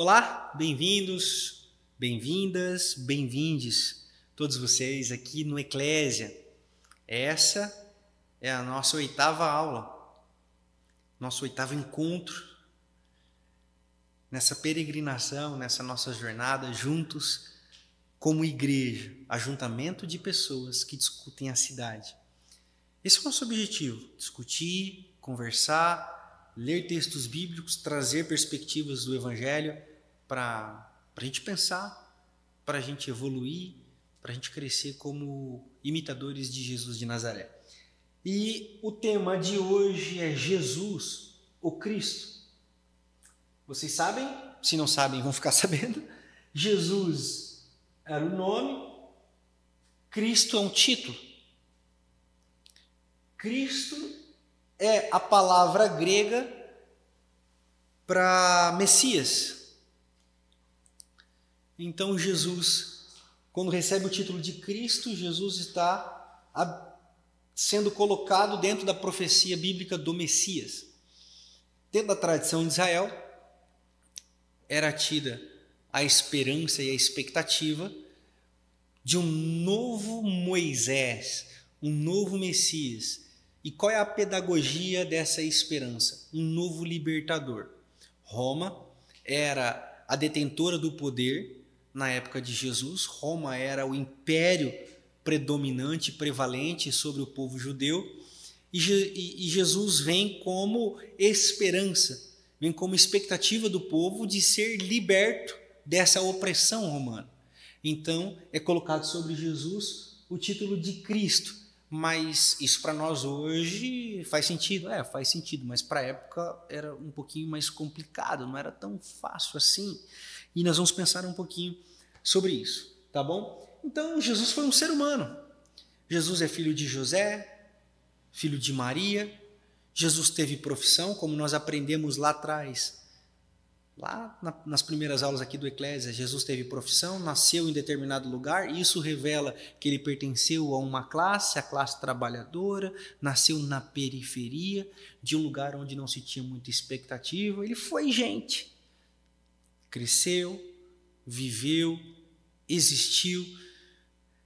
Olá, bem-vindos, bem-vindas, bem-vindes, todos vocês aqui no Eclésia. Essa é a nossa oitava aula, nosso oitavo encontro nessa peregrinação, nessa nossa jornada juntos como igreja, ajuntamento de pessoas que discutem a cidade. Esse é o nosso objetivo: discutir, conversar, ler textos bíblicos, trazer perspectivas do Evangelho para a gente pensar, para a gente evoluir, para a gente crescer como imitadores de Jesus de Nazaré. E o tema de hoje é Jesus, o Cristo. Vocês sabem? Se não sabem, vão ficar sabendo. Jesus era o nome, Cristo é um título. Cristo é a palavra grega para Messias. Então Jesus, quando recebe o título de Cristo, Jesus está sendo colocado dentro da profecia bíblica do Messias. Dentro da tradição de Israel, era tida a esperança e a expectativa de um novo Moisés, um novo Messias. E qual é a pedagogia dessa esperança? Um novo libertador. Roma era a detentora do poder na época de Jesus, Roma era o império predominante, prevalente sobre o povo judeu, e, Jesus vem como esperança vem como expectativa do povo de ser liberto dessa opressão romana. Então, é colocado sobre Jesus o título de Cristo. Mas isso para nós hoje faz sentido? É, faz sentido, mas para a época era um pouquinho mais complicado, não era tão fácil assim. E nós vamos pensar um pouquinho sobre isso, tá bom? Então, Jesus foi um ser humano. Jesus é filho de José, filho de Maria, Jesus teve profissão, como nós aprendemos lá atrás. Lá na, nas primeiras aulas aqui do Eclésia, Jesus teve profissão, nasceu em determinado lugar, e isso revela que ele pertenceu a uma classe, a classe trabalhadora, nasceu na periferia, de um lugar onde não se tinha muita expectativa. Ele foi gente. Cresceu, viveu, existiu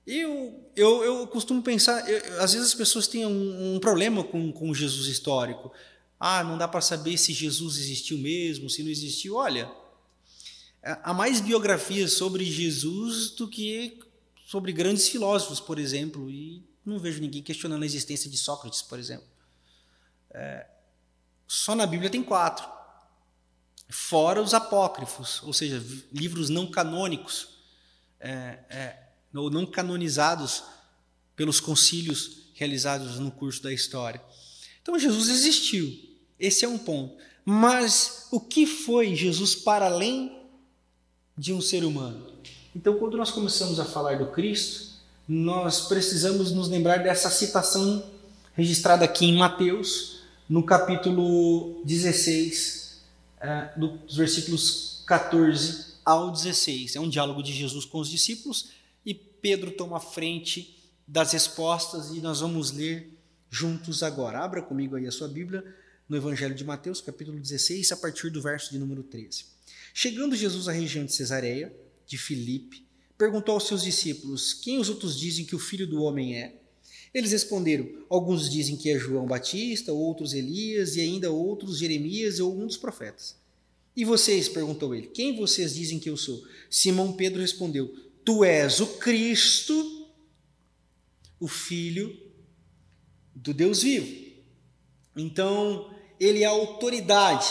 eu, eu, eu costumo pensar, eu, às vezes as pessoas têm um, um problema com, com Jesus histórico. Ah, não dá para saber se Jesus existiu mesmo, se não existiu. Olha, há mais biografias sobre Jesus do que sobre grandes filósofos, por exemplo, e não vejo ninguém questionando a existência de Sócrates, por exemplo. É, só na Bíblia tem quatro, fora os apócrifos, ou seja, livros não canônicos. É, é, ou não canonizados pelos concílios realizados no curso da história. Então Jesus existiu, esse é um ponto. Mas o que foi Jesus para além de um ser humano? Então, quando nós começamos a falar do Cristo, nós precisamos nos lembrar dessa citação registrada aqui em Mateus, no capítulo 16, eh, dos versículos 14 ao 16. É um diálogo de Jesus com os discípulos Pedro toma a frente das respostas e nós vamos ler juntos agora. Abra comigo aí a sua Bíblia no Evangelho de Mateus, capítulo 16, a partir do verso de número 13. Chegando Jesus à região de Cesareia, de Filipe, perguntou aos seus discípulos: Quem os outros dizem que o filho do homem é? Eles responderam: Alguns dizem que é João Batista, outros Elias e ainda outros Jeremias ou um dos profetas. E vocês? perguntou ele: Quem vocês dizem que eu sou? Simão Pedro respondeu: Tu és o Cristo, o Filho do Deus vivo. Então, ele é autoridade,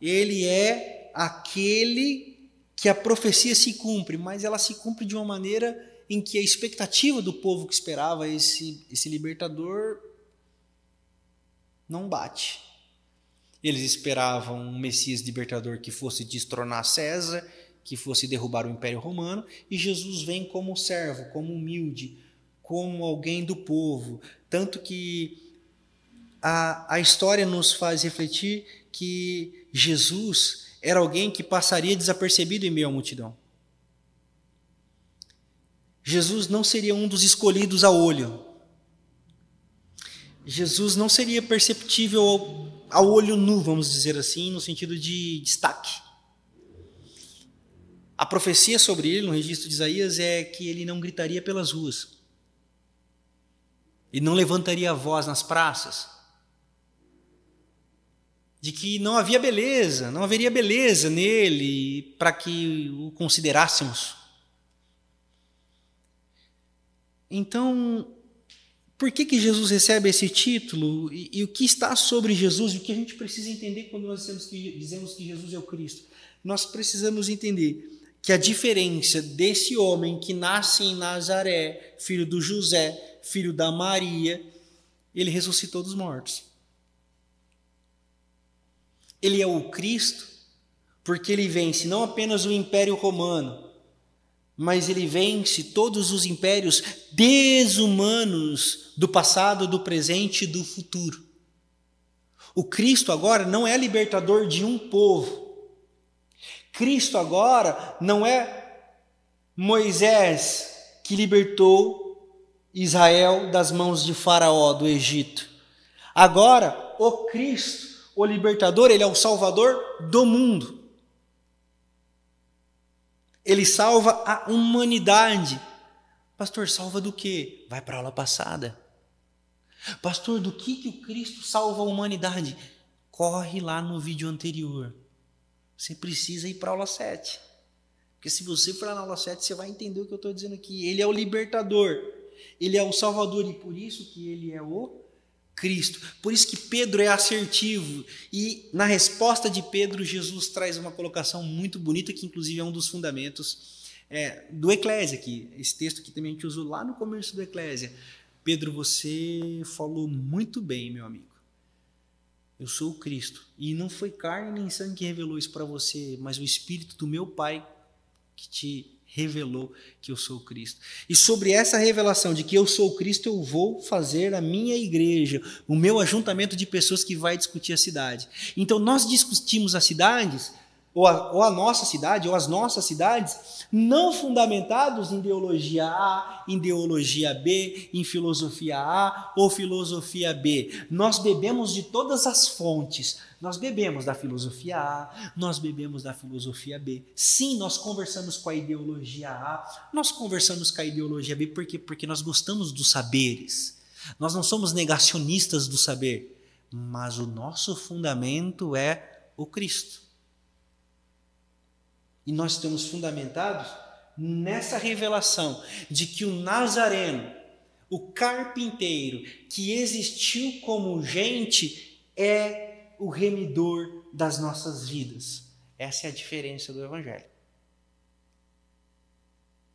ele é aquele que a profecia se cumpre, mas ela se cumpre de uma maneira em que a expectativa do povo que esperava esse, esse libertador não bate. Eles esperavam um Messias libertador que fosse destronar César que fosse derrubar o Império Romano, e Jesus vem como servo, como humilde, como alguém do povo. Tanto que a, a história nos faz refletir que Jesus era alguém que passaria desapercebido em meio à multidão. Jesus não seria um dos escolhidos a olho. Jesus não seria perceptível ao, ao olho nu, vamos dizer assim, no sentido de destaque. A profecia sobre ele, no registro de Isaías, é que ele não gritaria pelas ruas. E não levantaria a voz nas praças. De que não havia beleza, não haveria beleza nele para que o considerássemos. Então, por que, que Jesus recebe esse título e, e, o que está sobre Jesus e o que a gente precisa entender quando nós dizemos que, dizemos que Jesus é o Cristo? Nós precisamos entender que a diferença desse homem que nasce em Nazaré, filho do José, filho da Maria, ele ressuscitou dos mortos. Ele é o Cristo porque ele vence não apenas o Império Romano, mas ele vence todos os impérios desumanos do passado, do presente e do futuro. O Cristo agora não é libertador de um povo. Cristo agora não é Moisés que libertou Israel das mãos de Faraó do Egito. Agora, o Cristo, o libertador, ele é o salvador do mundo. Ele salva a humanidade. Pastor, salva do quê? Vai para a aula passada. Pastor, do que, que o Cristo salva a humanidade? Corre lá no vídeo anterior. Você precisa ir para a aula 7. Porque se você for lá na aula 7, você vai entender o que eu estou dizendo aqui. Ele é o libertador. Ele é o salvador e por isso que ele é o Cristo. Por isso que Pedro é assertivo. E na resposta de Pedro, Jesus traz uma colocação muito bonita, que inclusive é um dos fundamentos é, do Eclésia, aqui. Esse texto que também a gente usou lá no começo do Eclésia. Pedro, você falou muito bem, meu amigo. Eu sou o Cristo. E não foi carne nem sangue que revelou isso para você, mas o Espírito do meu Pai que te revelou que eu sou Cristo. E sobre essa revelação de que eu sou Cristo, eu vou fazer a minha igreja, o meu ajuntamento de pessoas que vai discutir a cidade. Então nós discutimos as cidades ou a, ou a, nossa cidade, ou as nossas cidades, não fundamentados em ideologia A, em ideologia B, em filosofia A ou filosofia B. Nós bebemos de todas as fontes. Nós bebemos da filosofia A, nós bebemos da filosofia B. Sim, nós conversamos com a ideologia A, nós conversamos com a ideologia B, por quê? Porque nós gostamos dos saberes. Nós não somos negacionistas do saber, mas o nosso fundamento é o Cristo. E nós estamos fundamentados nessa revelação de que o Nazareno, o carpinteiro que existiu como gente, é o remidor das nossas vidas. Essa é a diferença do Evangelho.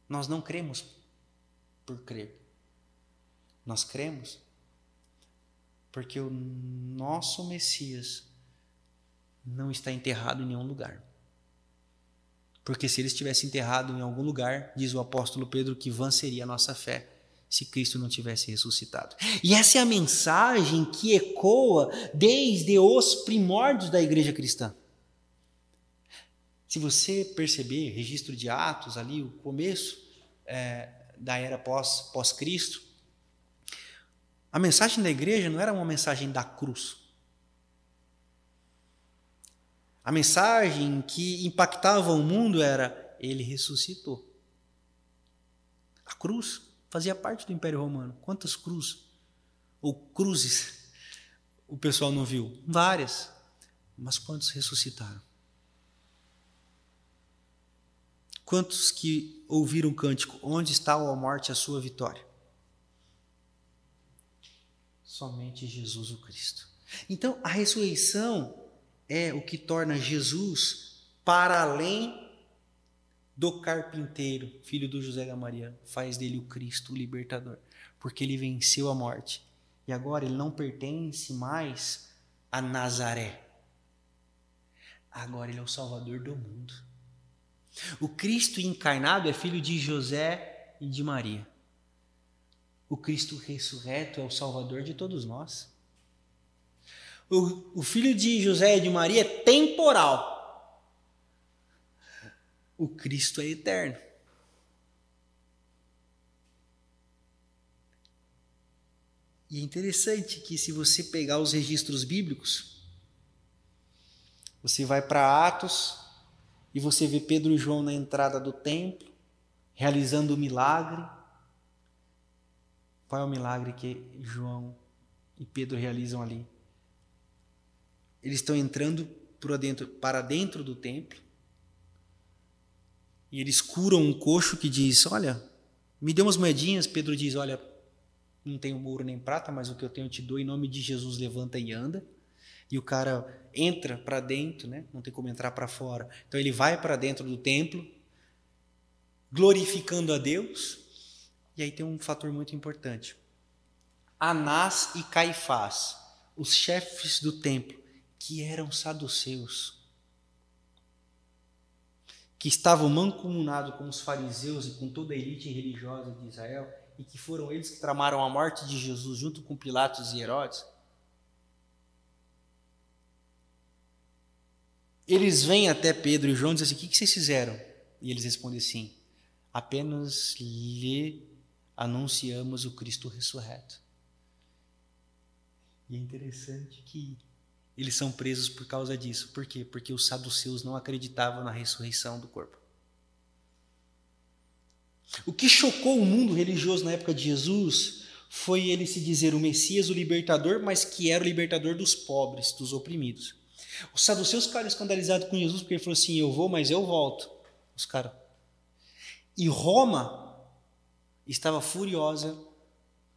Nós não cremos por crer. Nós cremos porque o nosso Messias não está enterrado em nenhum lugar. Porque se ele estivesse enterrado em algum lugar, diz o apóstolo Pedro, que vã seria a nossa fé se Cristo não tivesse ressuscitado. E essa é a mensagem que ecoa desde os primórdios da igreja cristã. Se você perceber, registro de Atos, ali, o começo é, da era pós-Cristo, pós a mensagem da igreja não era uma mensagem da cruz. A mensagem que impactava o mundo era: ele ressuscitou. A cruz fazia parte do Império Romano. Quantas cruzes ou cruzes o pessoal não viu? Várias. Mas quantos ressuscitaram? Quantos que ouviram o cântico: Onde está a morte, a sua vitória? Somente Jesus o Cristo. Então, a ressurreição é o que torna Jesus para além do carpinteiro, filho do José da Maria, faz dele o Cristo, o libertador, porque ele venceu a morte. E agora ele não pertence mais a Nazaré. Agora ele é o Salvador do mundo. O Cristo encarnado é filho de José e de Maria. O Cristo ressurreto é o Salvador de todos nós. O, o filho de José e de Maria é temporal. O Cristo é eterno. E é interessante que, se você pegar os registros bíblicos, você vai para Atos, e você vê Pedro e João na entrada do templo, realizando o milagre. Qual é o milagre que João e Pedro realizam ali? Eles estão entrando para dentro do templo e eles curam um coxo que diz: Olha, me dê umas moedinhas. Pedro diz: Olha, não tenho ouro nem prata, mas o que eu tenho eu te dou. Em nome de Jesus, levanta e anda. E o cara entra para dentro, né? não tem como entrar para fora. Então ele vai para dentro do templo, glorificando a Deus. E aí tem um fator muito importante. Anás e Caifás, os chefes do templo, que eram saduceus, que estavam mancomunados com os fariseus e com toda a elite religiosa de Israel, e que foram eles que tramaram a morte de Jesus junto com Pilatos e Herodes, eles vêm até Pedro e João e dizem assim: O que vocês fizeram? E eles respondem assim: Apenas lhe anunciamos o Cristo ressurreto. E é interessante que eles são presos por causa disso. Por quê? Porque os saduceus não acreditavam na ressurreição do corpo. O que chocou o mundo religioso na época de Jesus foi ele se dizer o Messias, o libertador, mas que era o libertador dos pobres, dos oprimidos. Os saduceus ficaram escandalizados com Jesus porque ele falou assim: Eu vou, mas eu volto. Os caras. E Roma estava furiosa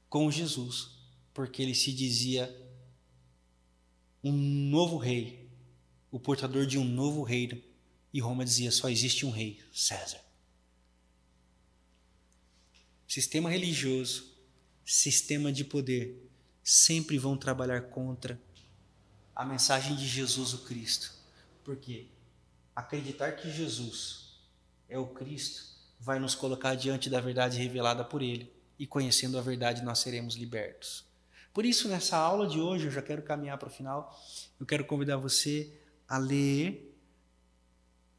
com Jesus, porque ele se dizia um novo rei, o portador de um novo reino. E Roma dizia: só existe um rei, César. Sistema religioso, sistema de poder, sempre vão trabalhar contra a mensagem de Jesus o Cristo. Porque acreditar que Jesus é o Cristo vai nos colocar diante da verdade revelada por Ele. E conhecendo a verdade, nós seremos libertos. Por isso, nessa aula de hoje, eu já quero caminhar para o final. Eu quero convidar você a ler,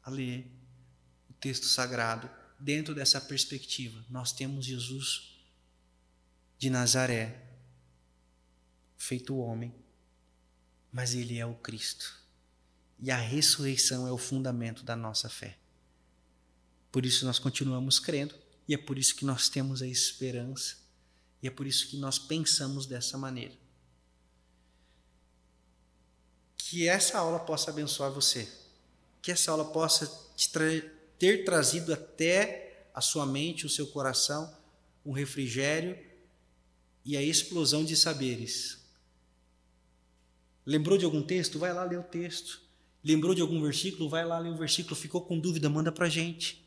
a ler o texto sagrado dentro dessa perspectiva. Nós temos Jesus de Nazaré, feito homem, mas ele é o Cristo. E a ressurreição é o fundamento da nossa fé. Por isso nós continuamos crendo, e é por isso que nós temos a esperança e é por isso que nós pensamos dessa maneira. Que essa aula possa abençoar você. Que essa aula possa tra ter trazido até a sua mente, o seu coração, um refrigério e a explosão de saberes. Lembrou de algum texto? Vai lá ler o texto. Lembrou de algum versículo? Vai lá ler o versículo. Ficou com dúvida? Manda para gente.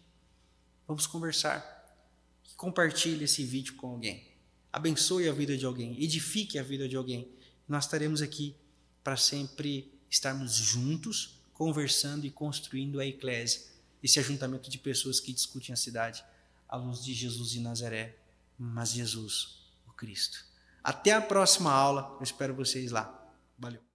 Vamos conversar. Compartilhe esse vídeo com alguém abençoe a vida de alguém, edifique a vida de alguém. Nós estaremos aqui para sempre estarmos juntos, conversando e construindo a eclésia, esse ajuntamento de pessoas que discutem a cidade à luz de Jesus de Nazaré, mas Jesus, o Cristo. Até a próxima aula, eu espero vocês lá. Valeu.